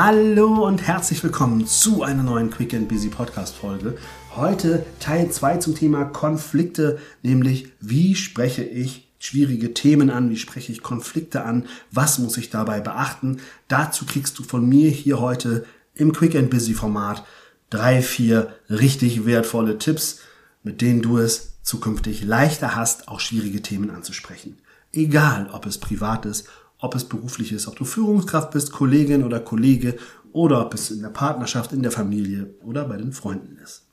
Hallo und herzlich willkommen zu einer neuen Quick and Busy Podcast Folge. Heute Teil 2 zum Thema Konflikte, nämlich wie spreche ich schwierige Themen an, wie spreche ich Konflikte an, was muss ich dabei beachten. Dazu kriegst du von mir hier heute im Quick and Busy Format drei, vier richtig wertvolle Tipps, mit denen du es zukünftig leichter hast, auch schwierige Themen anzusprechen. Egal, ob es privat ist ob es beruflich ist, ob du Führungskraft bist, Kollegin oder Kollege oder ob es in der Partnerschaft, in der Familie oder bei den Freunden ist.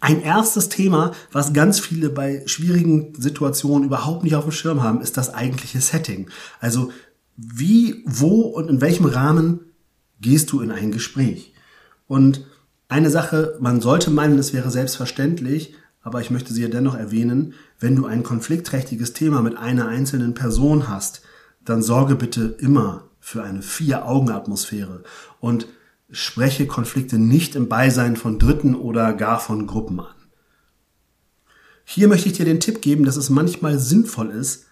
Ein erstes Thema, was ganz viele bei schwierigen Situationen überhaupt nicht auf dem Schirm haben, ist das eigentliche Setting. Also wie, wo und in welchem Rahmen gehst du in ein Gespräch? Und eine Sache, man sollte meinen, es wäre selbstverständlich, aber ich möchte sie ja dennoch erwähnen, wenn du ein konfliktträchtiges Thema mit einer einzelnen Person hast, dann sorge bitte immer für eine Vier-Augen-Atmosphäre und spreche Konflikte nicht im Beisein von Dritten oder gar von Gruppen an. Hier möchte ich dir den Tipp geben, dass es manchmal sinnvoll ist,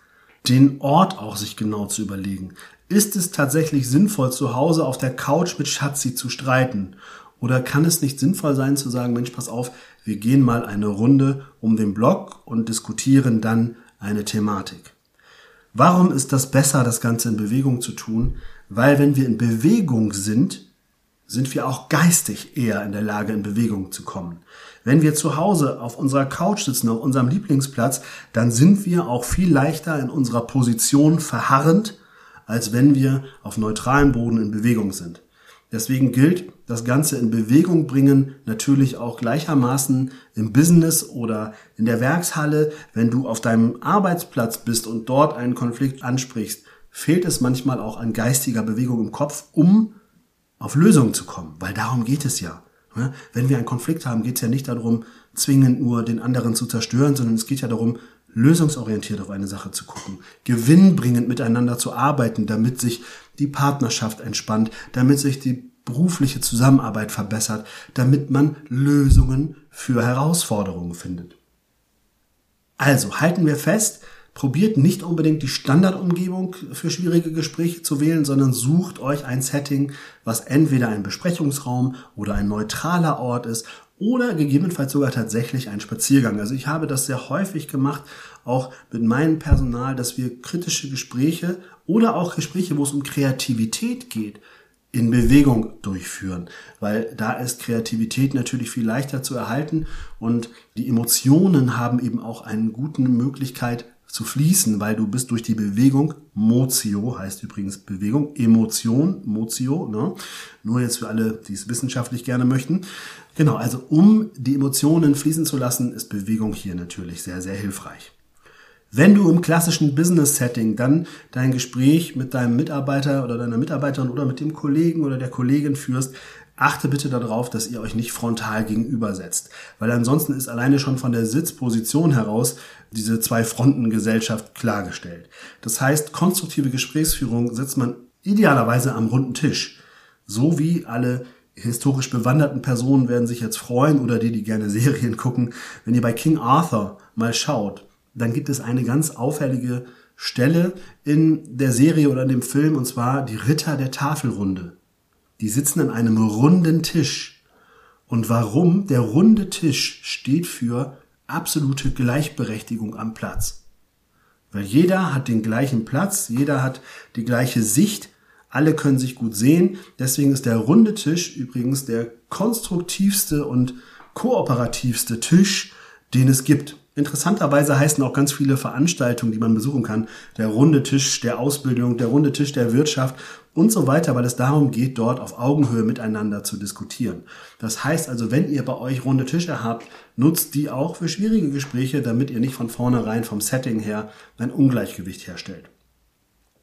den Ort auch sich genau zu überlegen. Ist es tatsächlich sinnvoll, zu Hause auf der Couch mit Schatzi zu streiten? Oder kann es nicht sinnvoll sein zu sagen, Mensch, pass auf, wir gehen mal eine Runde um den Block und diskutieren dann eine Thematik? Warum ist das besser, das Ganze in Bewegung zu tun? Weil wenn wir in Bewegung sind, sind wir auch geistig eher in der Lage, in Bewegung zu kommen. Wenn wir zu Hause auf unserer Couch sitzen, auf unserem Lieblingsplatz, dann sind wir auch viel leichter in unserer Position verharrend, als wenn wir auf neutralem Boden in Bewegung sind. Deswegen gilt das Ganze in Bewegung bringen natürlich auch gleichermaßen im Business oder in der Werkshalle. Wenn du auf deinem Arbeitsplatz bist und dort einen Konflikt ansprichst, fehlt es manchmal auch an geistiger Bewegung im Kopf, um auf Lösungen zu kommen. Weil darum geht es ja. Wenn wir einen Konflikt haben, geht es ja nicht darum, zwingend nur den anderen zu zerstören, sondern es geht ja darum, lösungsorientiert auf eine Sache zu gucken, gewinnbringend miteinander zu arbeiten, damit sich die Partnerschaft entspannt, damit sich die berufliche Zusammenarbeit verbessert, damit man Lösungen für Herausforderungen findet. Also halten wir fest, probiert nicht unbedingt die Standardumgebung für schwierige Gespräche zu wählen, sondern sucht euch ein Setting, was entweder ein Besprechungsraum oder ein neutraler Ort ist oder gegebenenfalls sogar tatsächlich ein Spaziergang. Also ich habe das sehr häufig gemacht, auch mit meinem Personal, dass wir kritische Gespräche oder auch Gespräche, wo es um Kreativität geht, in Bewegung durchführen, weil da ist Kreativität natürlich viel leichter zu erhalten und die Emotionen haben eben auch eine gute Möglichkeit zu fließen, weil du bist durch die Bewegung, Motio heißt übrigens Bewegung, Emotion, Motio, ne? nur jetzt für alle, die es wissenschaftlich gerne möchten. Genau, also um die Emotionen fließen zu lassen, ist Bewegung hier natürlich sehr, sehr hilfreich. Wenn du im klassischen Business-Setting dann dein Gespräch mit deinem Mitarbeiter oder deiner Mitarbeiterin oder mit dem Kollegen oder der Kollegin führst, achte bitte darauf, dass ihr euch nicht frontal gegenübersetzt. Weil ansonsten ist alleine schon von der Sitzposition heraus diese Zwei-Fronten-Gesellschaft klargestellt. Das heißt, konstruktive Gesprächsführung setzt man idealerweise am runden Tisch. So wie alle historisch bewanderten Personen werden sich jetzt freuen oder die, die gerne Serien gucken, wenn ihr bei King Arthur mal schaut, dann gibt es eine ganz auffällige Stelle in der Serie oder in dem Film und zwar die Ritter der Tafelrunde. Die sitzen an einem runden Tisch. Und warum? Der runde Tisch steht für absolute Gleichberechtigung am Platz. Weil jeder hat den gleichen Platz, jeder hat die gleiche Sicht, alle können sich gut sehen. Deswegen ist der runde Tisch übrigens der konstruktivste und kooperativste Tisch, den es gibt. Interessanterweise heißen auch ganz viele Veranstaltungen, die man besuchen kann, der runde Tisch der Ausbildung, der runde Tisch der Wirtschaft und so weiter, weil es darum geht, dort auf Augenhöhe miteinander zu diskutieren. Das heißt also, wenn ihr bei euch runde Tische habt, nutzt die auch für schwierige Gespräche, damit ihr nicht von vornherein vom Setting her ein Ungleichgewicht herstellt.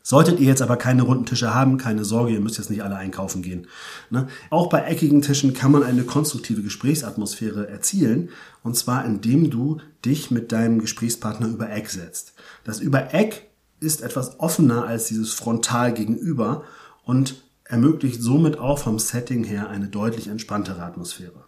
Solltet ihr jetzt aber keine runden Tische haben, keine Sorge, ihr müsst jetzt nicht alle einkaufen gehen. Ne? Auch bei eckigen Tischen kann man eine konstruktive Gesprächsatmosphäre erzielen. Und zwar indem du dich mit deinem Gesprächspartner über Eck setzt. Das über Eck ist etwas offener als dieses frontal gegenüber und ermöglicht somit auch vom Setting her eine deutlich entspanntere Atmosphäre.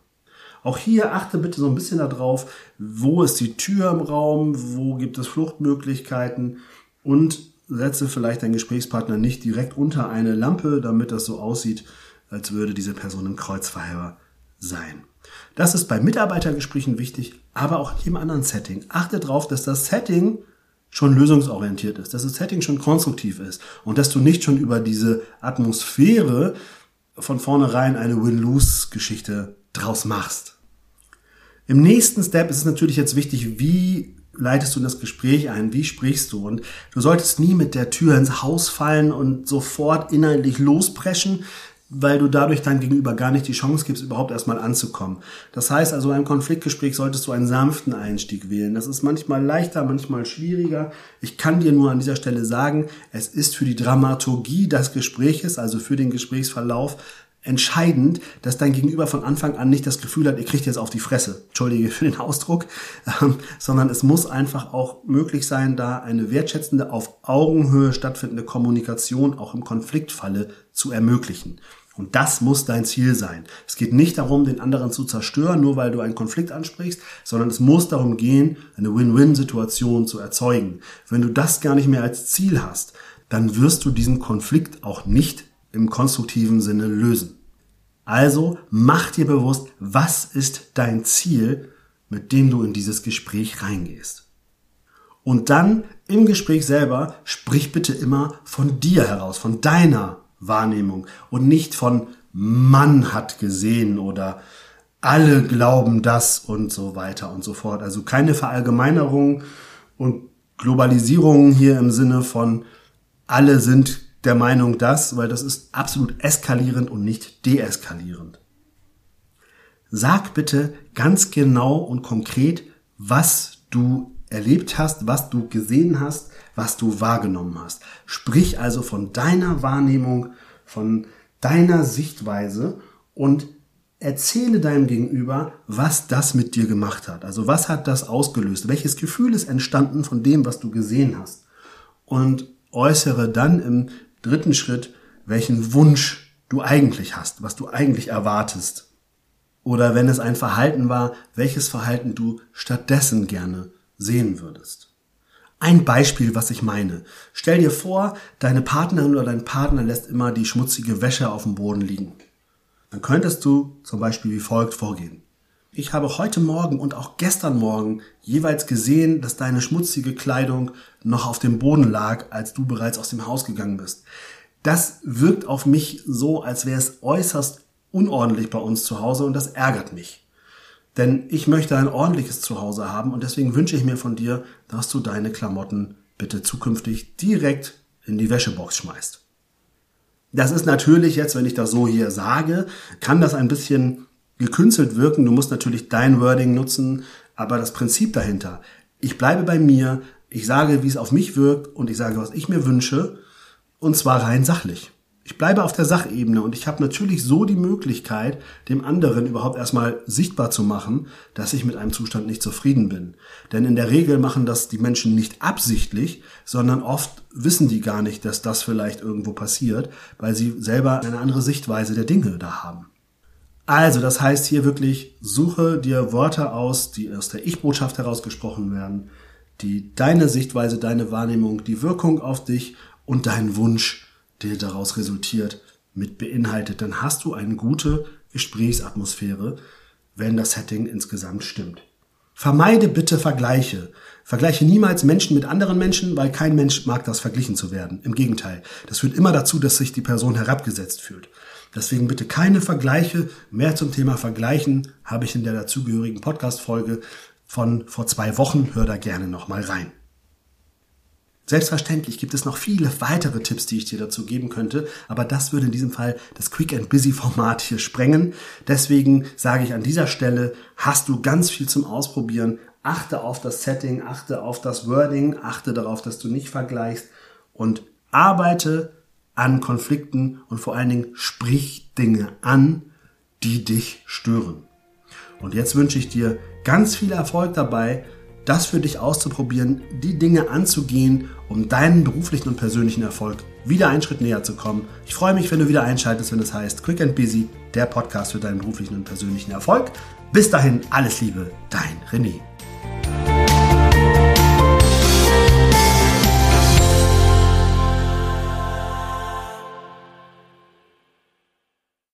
Auch hier achte bitte so ein bisschen darauf, wo ist die Tür im Raum, wo gibt es Fluchtmöglichkeiten und setze vielleicht deinen Gesprächspartner nicht direkt unter eine Lampe, damit das so aussieht, als würde diese Person ein Kreuzverhörer sein. Das ist bei Mitarbeitergesprächen wichtig, aber auch in jedem anderen Setting. Achte darauf, dass das Setting schon lösungsorientiert ist, dass das Setting schon konstruktiv ist und dass du nicht schon über diese Atmosphäre von vornherein eine Win-Lose-Geschichte draus machst. Im nächsten Step ist es natürlich jetzt wichtig, wie leitest du das Gespräch ein? Wie sprichst du? Und du solltest nie mit der Tür ins Haus fallen und sofort inhaltlich lospreschen, weil du dadurch dein Gegenüber gar nicht die Chance gibst, überhaupt erstmal anzukommen. Das heißt also, im Konfliktgespräch solltest du einen sanften Einstieg wählen. Das ist manchmal leichter, manchmal schwieriger. Ich kann dir nur an dieser Stelle sagen, es ist für die Dramaturgie des Gespräches, also für den Gesprächsverlauf, entscheidend, dass dein Gegenüber von Anfang an nicht das Gefühl hat, ihr kriegt jetzt auf die Fresse. Entschuldige für den Ausdruck, ähm, sondern es muss einfach auch möglich sein, da eine wertschätzende, auf Augenhöhe stattfindende Kommunikation auch im Konfliktfalle zu ermöglichen. Und das muss dein Ziel sein. Es geht nicht darum, den anderen zu zerstören, nur weil du einen Konflikt ansprichst, sondern es muss darum gehen, eine Win-Win-Situation zu erzeugen. Wenn du das gar nicht mehr als Ziel hast, dann wirst du diesen Konflikt auch nicht im konstruktiven Sinne lösen. Also mach dir bewusst, was ist dein Ziel, mit dem du in dieses Gespräch reingehst. Und dann im Gespräch selber sprich bitte immer von dir heraus, von deiner Wahrnehmung und nicht von Mann hat gesehen oder alle glauben das und so weiter und so fort. Also keine Verallgemeinerung und Globalisierung hier im Sinne von alle sind der Meinung das, weil das ist absolut eskalierend und nicht deeskalierend. Sag bitte ganz genau und konkret, was du erlebt hast, was du gesehen hast, was du wahrgenommen hast. Sprich also von deiner Wahrnehmung, von deiner Sichtweise und erzähle deinem Gegenüber, was das mit dir gemacht hat. Also was hat das ausgelöst? Welches Gefühl ist entstanden von dem, was du gesehen hast? Und äußere dann im dritten Schritt, welchen Wunsch du eigentlich hast, was du eigentlich erwartest. Oder wenn es ein Verhalten war, welches Verhalten du stattdessen gerne sehen würdest. Ein Beispiel, was ich meine. Stell dir vor, deine Partnerin oder dein Partner lässt immer die schmutzige Wäsche auf dem Boden liegen. Dann könntest du zum Beispiel wie folgt vorgehen. Ich habe heute Morgen und auch gestern Morgen jeweils gesehen, dass deine schmutzige Kleidung noch auf dem Boden lag, als du bereits aus dem Haus gegangen bist. Das wirkt auf mich so, als wäre es äußerst unordentlich bei uns zu Hause und das ärgert mich. Denn ich möchte ein ordentliches Zuhause haben und deswegen wünsche ich mir von dir, dass du deine Klamotten bitte zukünftig direkt in die Wäschebox schmeißt. Das ist natürlich jetzt, wenn ich das so hier sage, kann das ein bisschen gekünstelt wirken. Du musst natürlich dein Wording nutzen, aber das Prinzip dahinter. Ich bleibe bei mir, ich sage, wie es auf mich wirkt und ich sage, was ich mir wünsche und zwar rein sachlich. Ich bleibe auf der Sachebene und ich habe natürlich so die Möglichkeit, dem anderen überhaupt erstmal sichtbar zu machen, dass ich mit einem Zustand nicht zufrieden bin. Denn in der Regel machen das die Menschen nicht absichtlich, sondern oft wissen die gar nicht, dass das vielleicht irgendwo passiert, weil sie selber eine andere Sichtweise der Dinge da haben. Also, das heißt hier wirklich, suche dir Worte aus, die aus der Ich-Botschaft herausgesprochen werden, die deine Sichtweise, deine Wahrnehmung, die Wirkung auf dich und deinen Wunsch, der daraus resultiert, mit beinhaltet. Dann hast du eine gute Gesprächsatmosphäre, wenn das Setting insgesamt stimmt. Vermeide bitte Vergleiche. Vergleiche niemals Menschen mit anderen Menschen, weil kein Mensch mag das verglichen zu werden. Im Gegenteil. Das führt immer dazu, dass sich die Person herabgesetzt fühlt. Deswegen bitte keine Vergleiche. Mehr zum Thema Vergleichen habe ich in der dazugehörigen Podcast-Folge von vor zwei Wochen. Hör da gerne nochmal rein. Selbstverständlich gibt es noch viele weitere Tipps, die ich dir dazu geben könnte, aber das würde in diesem Fall das Quick and Busy Format hier sprengen. Deswegen sage ich an dieser Stelle, hast du ganz viel zum Ausprobieren. Achte auf das Setting, achte auf das Wording, achte darauf, dass du nicht vergleichst und arbeite an Konflikten und vor allen Dingen sprich Dinge an, die dich stören. Und jetzt wünsche ich dir ganz viel Erfolg dabei, das für dich auszuprobieren, die Dinge anzugehen, um deinen beruflichen und persönlichen Erfolg wieder einen Schritt näher zu kommen. Ich freue mich, wenn du wieder einschaltest, wenn es heißt Quick and Busy, der Podcast für deinen beruflichen und persönlichen Erfolg. Bis dahin, alles Liebe, dein René.